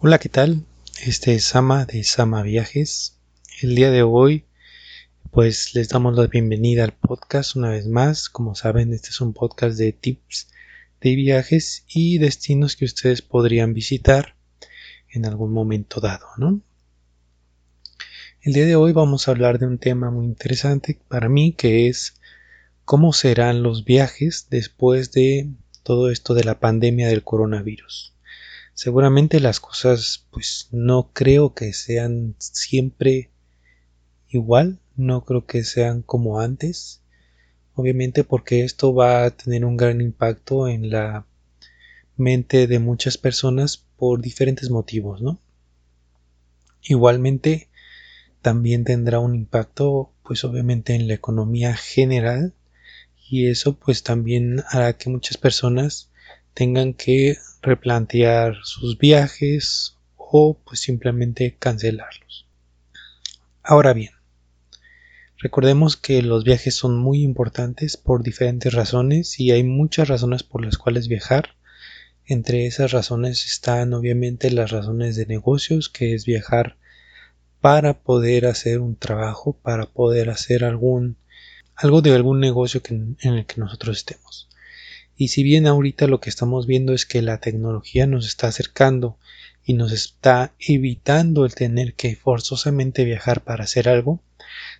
Hola, ¿qué tal? Este es Sama de Sama Viajes. El día de hoy, pues les damos la bienvenida al podcast una vez más. Como saben, este es un podcast de tips de viajes y destinos que ustedes podrían visitar en algún momento dado, ¿no? El día de hoy vamos a hablar de un tema muy interesante para mí que es cómo serán los viajes después de todo esto de la pandemia del coronavirus. Seguramente las cosas pues no creo que sean siempre igual, no creo que sean como antes, obviamente porque esto va a tener un gran impacto en la mente de muchas personas por diferentes motivos, ¿no? Igualmente también tendrá un impacto pues obviamente en la economía general y eso pues también hará que muchas personas tengan que replantear sus viajes o pues simplemente cancelarlos. Ahora bien, recordemos que los viajes son muy importantes por diferentes razones y hay muchas razones por las cuales viajar. Entre esas razones están obviamente las razones de negocios, que es viajar para poder hacer un trabajo, para poder hacer algún algo de algún negocio en el que nosotros estemos. Y si bien ahorita lo que estamos viendo es que la tecnología nos está acercando y nos está evitando el tener que forzosamente viajar para hacer algo,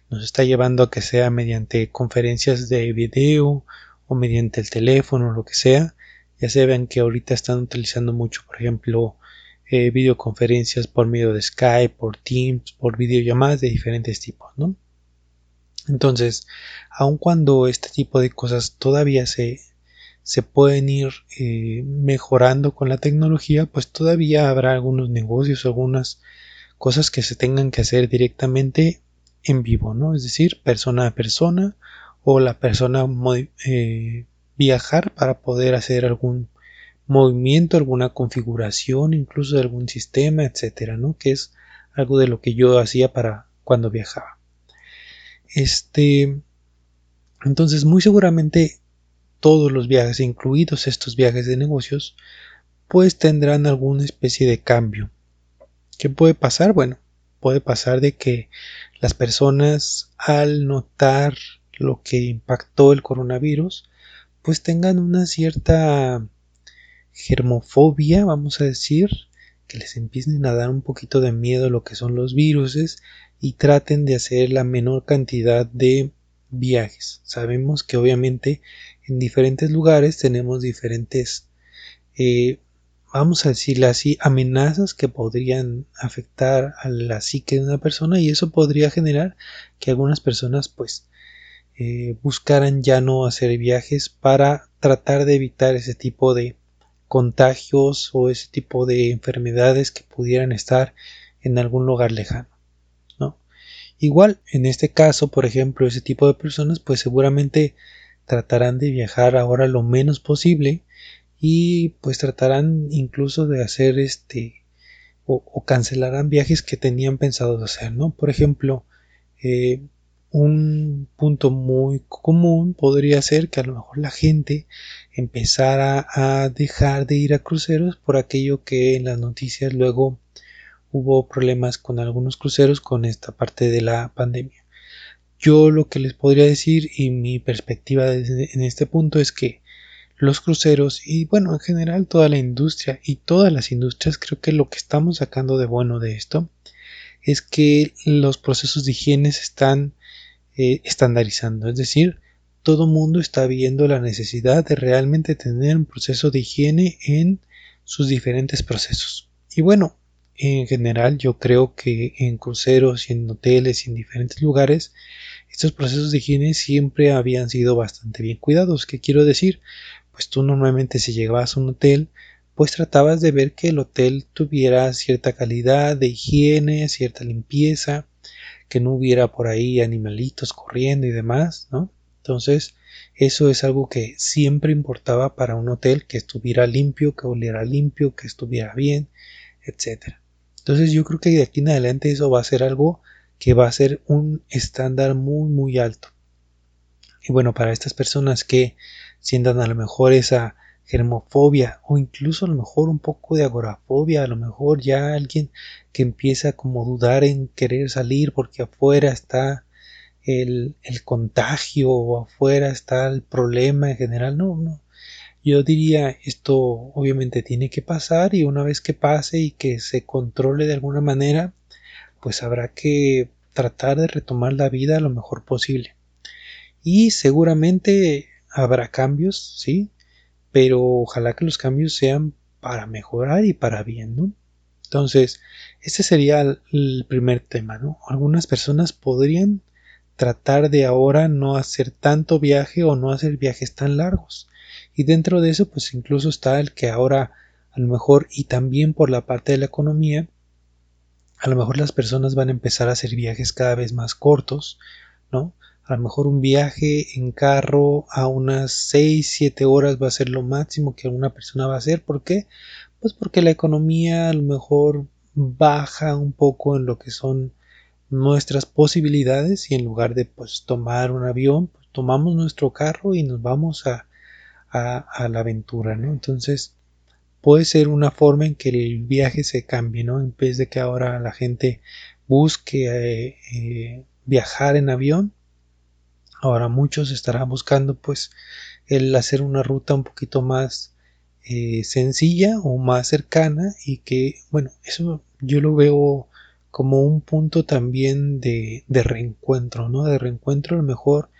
nos está llevando a que sea mediante conferencias de video o mediante el teléfono o lo que sea. Ya se ven que ahorita están utilizando mucho, por ejemplo, eh, videoconferencias por medio de Skype, por Teams, por videollamadas de diferentes tipos, ¿no? Entonces, aun cuando este tipo de cosas todavía se, se pueden ir eh, mejorando con la tecnología, pues todavía habrá algunos negocios, algunas cosas que se tengan que hacer directamente en vivo, ¿no? Es decir, persona a persona o la persona eh, viajar para poder hacer algún movimiento, alguna configuración, incluso de algún sistema, etcétera, ¿no? Que es algo de lo que yo hacía para cuando viajaba. Este, entonces, muy seguramente todos los viajes, incluidos estos viajes de negocios, pues tendrán alguna especie de cambio. ¿Qué puede pasar? Bueno, puede pasar de que las personas al notar lo que impactó el coronavirus, pues tengan una cierta germofobia, vamos a decir, que les empiecen a dar un poquito de miedo lo que son los virus y traten de hacer la menor cantidad de viajes. Sabemos que obviamente en diferentes lugares tenemos diferentes, eh, vamos a decirle así, amenazas que podrían afectar a la psique de una persona y eso podría generar que algunas personas pues eh, buscaran ya no hacer viajes para tratar de evitar ese tipo de contagios o ese tipo de enfermedades que pudieran estar en algún lugar lejano. ¿no? Igual, en este caso, por ejemplo, ese tipo de personas pues seguramente tratarán de viajar ahora lo menos posible y pues tratarán incluso de hacer este o, cancelarán viajes que tenían pensado hacer, ¿no? Por ejemplo, eh, un punto muy común podría ser que a lo mejor la gente empezara a dejar de ir a cruceros por aquello que en las noticias luego hubo problemas con algunos cruceros con esta parte de la pandemia. Yo lo que les podría decir y mi perspectiva en este punto es que los cruceros y bueno en general toda la industria y todas las industrias creo que lo que estamos sacando de bueno de esto es que los procesos de higiene se están eh, estandarizando. Es decir todo mundo está viendo la necesidad de realmente tener un proceso de higiene en sus diferentes procesos. Y bueno en general yo creo que en cruceros y en hoteles y en diferentes lugares estos procesos de higiene siempre habían sido bastante bien cuidados. ¿Qué quiero decir? Pues tú normalmente si llegabas a un hotel, pues tratabas de ver que el hotel tuviera cierta calidad de higiene, cierta limpieza, que no hubiera por ahí animalitos corriendo y demás, ¿no? Entonces, eso es algo que siempre importaba para un hotel que estuviera limpio, que oliera limpio, que estuviera bien, etc. Entonces, yo creo que de aquí en adelante eso va a ser algo que va a ser un estándar muy muy alto. Y bueno, para estas personas que sientan a lo mejor esa germofobia o incluso a lo mejor un poco de agorafobia, a lo mejor ya alguien que empieza como dudar en querer salir porque afuera está el, el contagio o afuera está el problema en general, no, no. Yo diría esto obviamente tiene que pasar y una vez que pase y que se controle de alguna manera, pues habrá que tratar de retomar la vida lo mejor posible. Y seguramente habrá cambios, sí, pero ojalá que los cambios sean para mejorar y para bien, ¿no? Entonces, este sería el primer tema, ¿no? Algunas personas podrían tratar de ahora no hacer tanto viaje o no hacer viajes tan largos. Y dentro de eso, pues incluso está el que ahora, a lo mejor, y también por la parte de la economía, a lo mejor las personas van a empezar a hacer viajes cada vez más cortos, ¿no? A lo mejor un viaje en carro a unas 6, 7 horas va a ser lo máximo que una persona va a hacer. ¿Por qué? Pues porque la economía a lo mejor baja un poco en lo que son nuestras posibilidades y en lugar de pues tomar un avión, pues tomamos nuestro carro y nos vamos a, a, la aventura, ¿no? Entonces puede ser una forma en que el viaje se cambie, ¿no? En vez de que ahora la gente busque eh, eh, viajar en avión, Ahora muchos estarán buscando pues el hacer una ruta un poquito más eh, sencilla o más cercana y que bueno eso yo lo veo como un punto también de, de reencuentro, ¿no? De reencuentro a lo mejor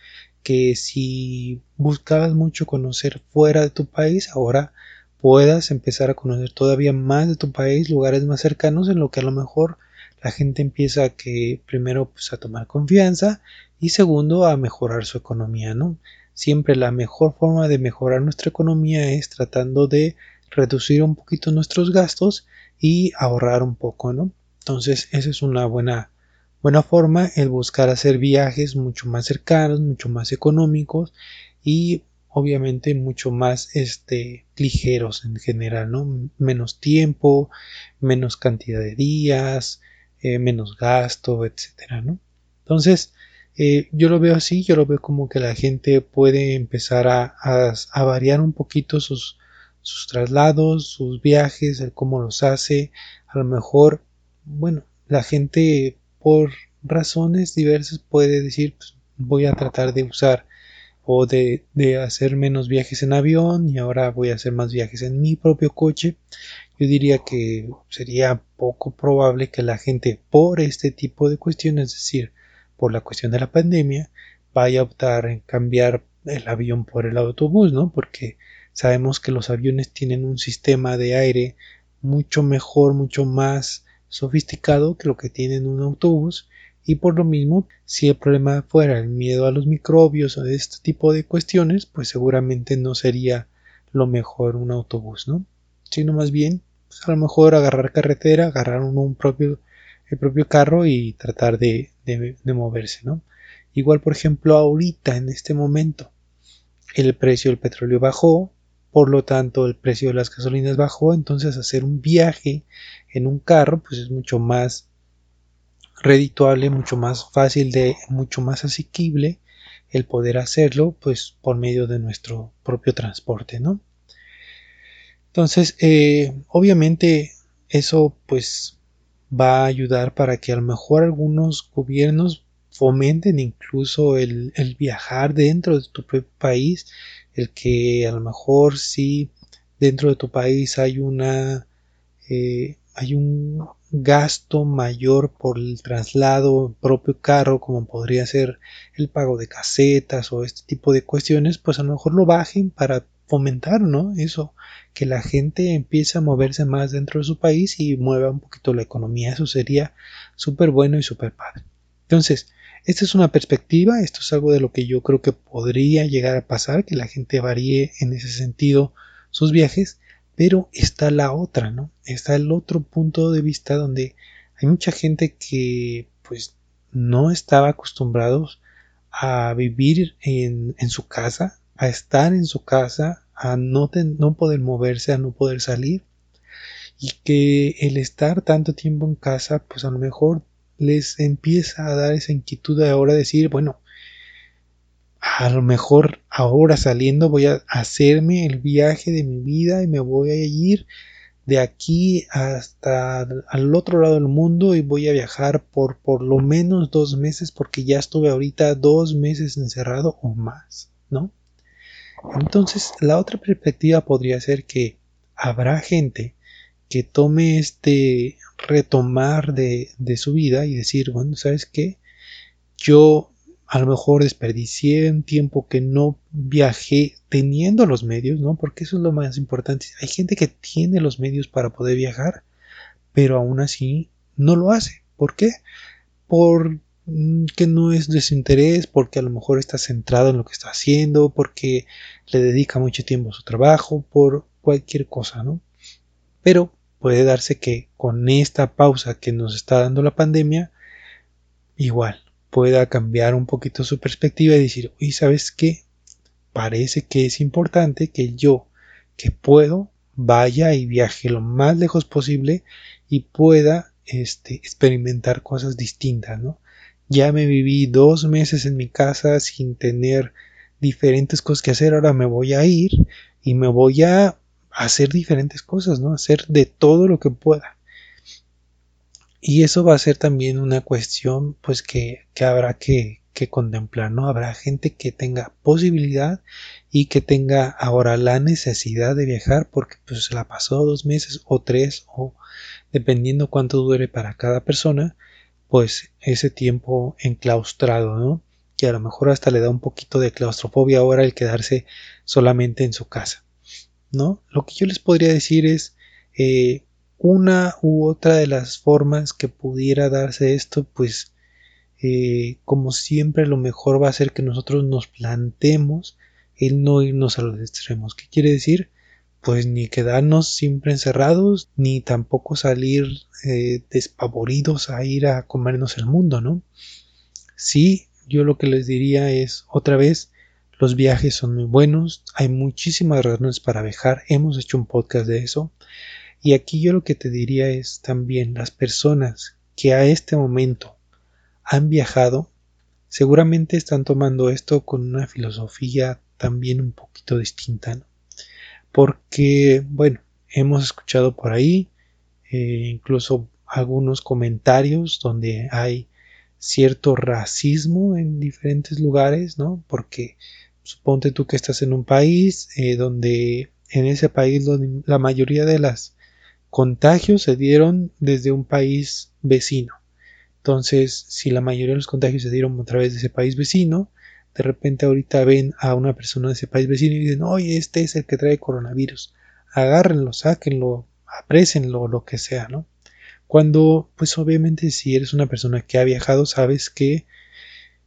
que si buscabas mucho conocer fuera de tu país, ahora puedas empezar a conocer todavía más de tu país, lugares más cercanos en lo que a lo mejor la gente empieza a que primero pues a tomar confianza y segundo a mejorar su economía, ¿no? Siempre la mejor forma de mejorar nuestra economía es tratando de reducir un poquito nuestros gastos y ahorrar un poco, ¿no? Entonces, esa es una buena buena forma el buscar hacer viajes mucho más cercanos, mucho más económicos y obviamente mucho más este ligeros en general, ¿no? Menos tiempo, menos cantidad de días, eh, menos gasto, etcétera, ¿no? Entonces, eh, yo lo veo así, yo lo veo como que la gente puede empezar a, a, variar un poquito sus, sus traslados, sus viajes, el cómo los hace. A lo mejor, bueno, la gente por razones diversas puede decir, pues, voy a tratar de usar o de, hacer menos viajes en avión y ahora voy a hacer más viajes en mi propio coche. Yo diría que sería poco probable que la gente por este tipo de cuestiones, es decir, por la cuestión de la pandemia, vaya a optar en cambiar el avión por el autobús, ¿no? Porque sabemos que los aviones tienen un sistema de aire mucho mejor, mucho más sofisticado que lo que tiene un autobús y por lo mismo, si el problema fuera el miedo a los microbios o de este tipo de cuestiones, pues seguramente no sería lo mejor un autobús, ¿no? Sino más bien, pues a lo mejor agarrar carretera, agarrar un propio, el propio carro y tratar de, de moverse, ¿no? Igual, por ejemplo, ahorita, en este momento, el precio del petróleo bajó, por lo tanto el precio de las gasolinas bajó, entonces hacer un viaje en un carro pues es mucho más redituable, mucho más fácil de, mucho más asequible el poder hacerlo, pues por medio de nuestro propio transporte, ¿no? Entonces, eh, obviamente eso pues va a ayudar para que a lo mejor algunos gobiernos fomenten incluso el, el viajar dentro de tu propio país, el que a lo mejor si dentro de tu país hay una eh, hay un gasto mayor por el traslado propio carro, como podría ser el pago de casetas o este tipo de cuestiones, pues a lo mejor lo bajen para fomentar, ¿no? Eso, que la gente empiece a moverse más dentro de su país y mueva un poquito la economía. Eso sería súper bueno y súper padre. Entonces, esta es una perspectiva, esto es algo de lo que yo creo que podría llegar a pasar, que la gente varíe en ese sentido sus viajes pero está la otra, ¿no? Está el otro punto de vista donde hay mucha gente que pues no estaba acostumbrados a vivir en, su casa, a estar en su casa, a no, no poder moverse, a no poder salir. Y que el estar tanto tiempo en casa, pues a lo mejor les empieza a dar esa inquietud de ahora decir, bueno, a lo mejor ahora saliendo voy a hacerme el viaje de mi vida y me voy a ir de aquí hasta al otro lado del mundo y voy a viajar por por lo menos dos meses porque ya estuve ahorita dos meses encerrado o más, ¿no? Entonces la otra perspectiva podría ser que habrá gente que tome este retomar de, de su vida y decir, bueno, ¿sabes qué? Yo a lo mejor desperdicié un tiempo que no viajé teniendo los medios, ¿no? Porque eso es lo más importante. Hay gente que tiene los medios para poder viajar, pero aún así no lo hace. ¿Por qué? Por mm, no es de su interés, porque a lo mejor está centrado en lo que está haciendo, porque le dedica mucho tiempo a su trabajo, por cualquier cosa, ¿no? Pero puede darse que con esta pausa que nos está dando la pandemia, igual pueda cambiar un poquito su perspectiva y decir, uy, ¿sabes qué? Parece que es importante que yo, que puedo, vaya y viaje lo más lejos posible y pueda este, experimentar cosas distintas, ¿no? Ya me viví dos meses en mi casa sin tener diferentes cosas que hacer, ahora me voy a ir y me voy a hacer diferentes cosas, ¿no? Hacer de todo lo que pueda. Y eso va a ser también una cuestión pues que, habrá que, que, contemplar, ¿no? Habrá gente que tenga posibilidad y que tenga ahora la necesidad de viajar porque pues se la pasó dos meses o tres o dependiendo cuánto dure para cada persona, pues ese tiempo enclaustrado, ¿no? Que a lo mejor hasta le da un poquito de claustrofobia ahora el quedarse solamente en su casa, ¿no? Lo que yo les podría decir es, eh, una u otra de las formas que pudiera darse esto, pues eh, como siempre lo mejor va a ser que nosotros nos plantemos el no irnos a los extremos. ¿Qué quiere decir? Pues ni quedarnos siempre encerrados, ni tampoco salir eh, despavoridos a ir a comernos el mundo, ¿no? Sí, yo lo que les diría es otra vez, los viajes son muy buenos, hay muchísimas razones para viajar, hemos hecho un podcast de eso, y aquí yo lo que te diría es también las personas que a este momento han viajado, seguramente están tomando esto con una filosofía también un poquito distinta, ¿no? Porque, bueno, hemos escuchado por ahí eh, incluso algunos comentarios donde hay cierto racismo en diferentes lugares, ¿no? Porque suponte tú que estás en un país eh, donde en ese país la mayoría de las contagios se dieron desde un país vecino. Entonces, si la mayoría de los contagios se dieron a través de ese país vecino, de repente ahorita ven a una persona de ese país vecino y dicen, oye, este es el que trae coronavirus. Agárrenlo, sáquenlo, aprécenlo, lo que sea, ¿no? Cuando, pues obviamente si eres una persona que ha viajado, sabes que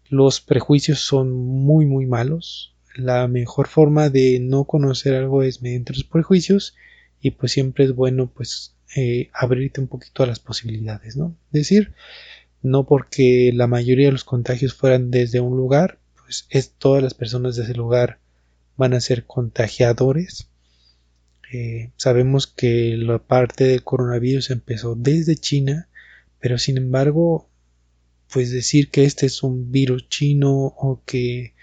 los prejuicios son muy, muy malos. La mejor forma de no conocer algo es mediante los prejuicios y pues siempre es bueno pues eh, abrirte un poquito a las posibilidades, ¿no? Decir, no porque la mayoría de los contagios fueran desde un lugar, pues es todas las personas de ese lugar van a ser contagiadores. Eh, sabemos que la parte del coronavirus empezó desde China, pero sin embargo, pues decir que este es un virus chino o que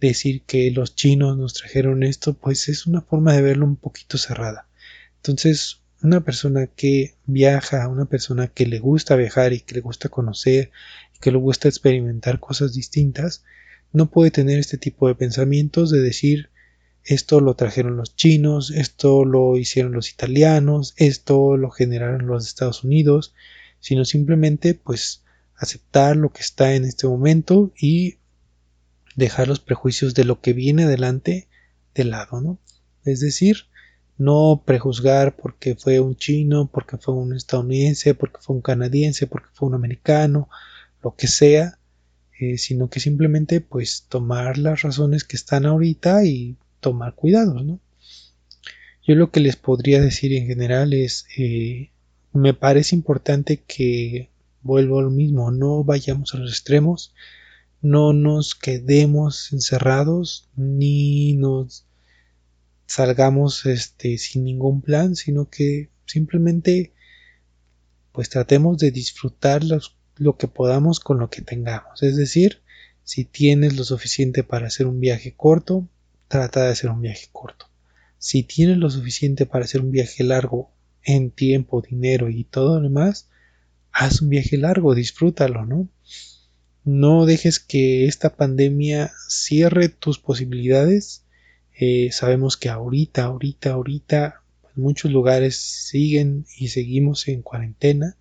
decir que los chinos nos trajeron esto, pues es una forma de verlo un poquito cerrada. Entonces, una persona que viaja, una persona que le gusta viajar y que le gusta conocer y que le gusta experimentar cosas distintas, no puede tener este tipo de pensamientos de decir esto lo trajeron los chinos, esto lo hicieron los italianos, esto lo generaron los Estados Unidos, sino simplemente pues aceptar lo que está en este momento y dejar los prejuicios de lo que viene adelante de lado, ¿no? Es decir, no prejuzgar porque fue un chino, porque fue un estadounidense, porque fue un canadiense, porque fue un americano, lo que sea, eh, sino que simplemente pues tomar las razones que están ahorita y tomar cuidados, ¿no? Yo lo que les podría decir en general es, eh, me parece importante que vuelvo a lo mismo, no vayamos a los extremos, no nos quedemos encerrados, ni nos salgamos este, sin ningún plan, sino que simplemente pues tratemos de disfrutar lo que podamos con lo que tengamos. Es decir, Si tienes lo suficiente para hacer un viaje corto, trata de hacer un viaje corto. Si tienes lo suficiente para hacer un viaje largo en tiempo, dinero y todo lo demás, haz un viaje largo, disfrútalo, ¿no? No dejes que esta pandemia cierre tus posibilidades. Eh, sabemos que ahorita, ahorita, ahorita, pues, muchos lugares siguen y seguimos en cuarentena,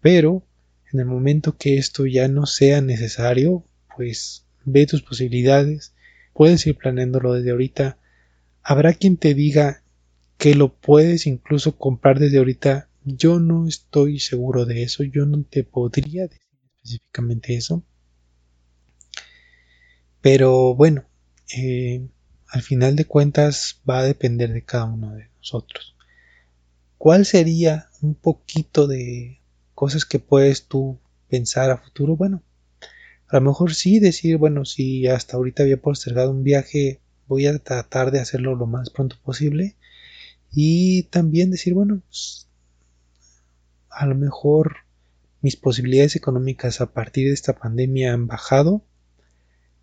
pero en el momento que esto ya no sea necesario, pues ve tus posibilidades, puedes ir planeándolo desde ahorita. Habrá quien te diga que lo puedes incluso comprar desde ahorita. Yo no estoy seguro de eso, yo no te podría decir específicamente eso. Pero bueno, eh, al final de cuentas va a depender de cada uno de nosotros. ¿Cuál sería un poquito de cosas que puedes tú pensar a futuro? Bueno, a lo mejor sí decir, bueno, si hasta ahorita había postergado un viaje, voy a tratar de hacerlo lo más pronto posible. Y también decir, bueno, a lo mejor mis posibilidades económicas a partir de esta pandemia han bajado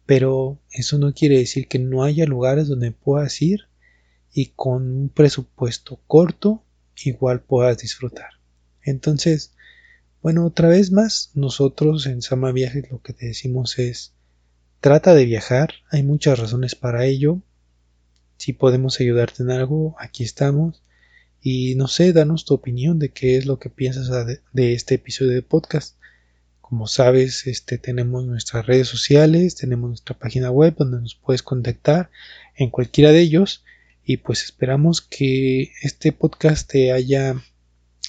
pero eso no quiere decir que no haya lugares donde puedas ir y con un presupuesto corto igual puedas disfrutar. Entonces, bueno, otra vez más, nosotros en Sama Viajes lo que te decimos es, trata de viajar, hay muchas razones para ello. Si podemos ayudarte en algo, aquí estamos. Y no sé, danos tu opinión de qué es lo que piensas de este episodio de podcast. Como sabes, este, tenemos nuestras redes sociales, tenemos nuestra página web donde nos puedes contactar en cualquiera de ellos y pues esperamos que este podcast te haya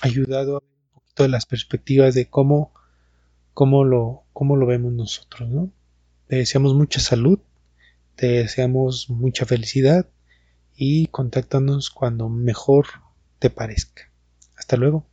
ayudado a ver un poquito de las perspectivas de cómo, cómo, lo, cómo lo vemos nosotros. ¿no? Te deseamos mucha salud, te deseamos mucha felicidad y contáctanos cuando mejor te parezca. Hasta luego.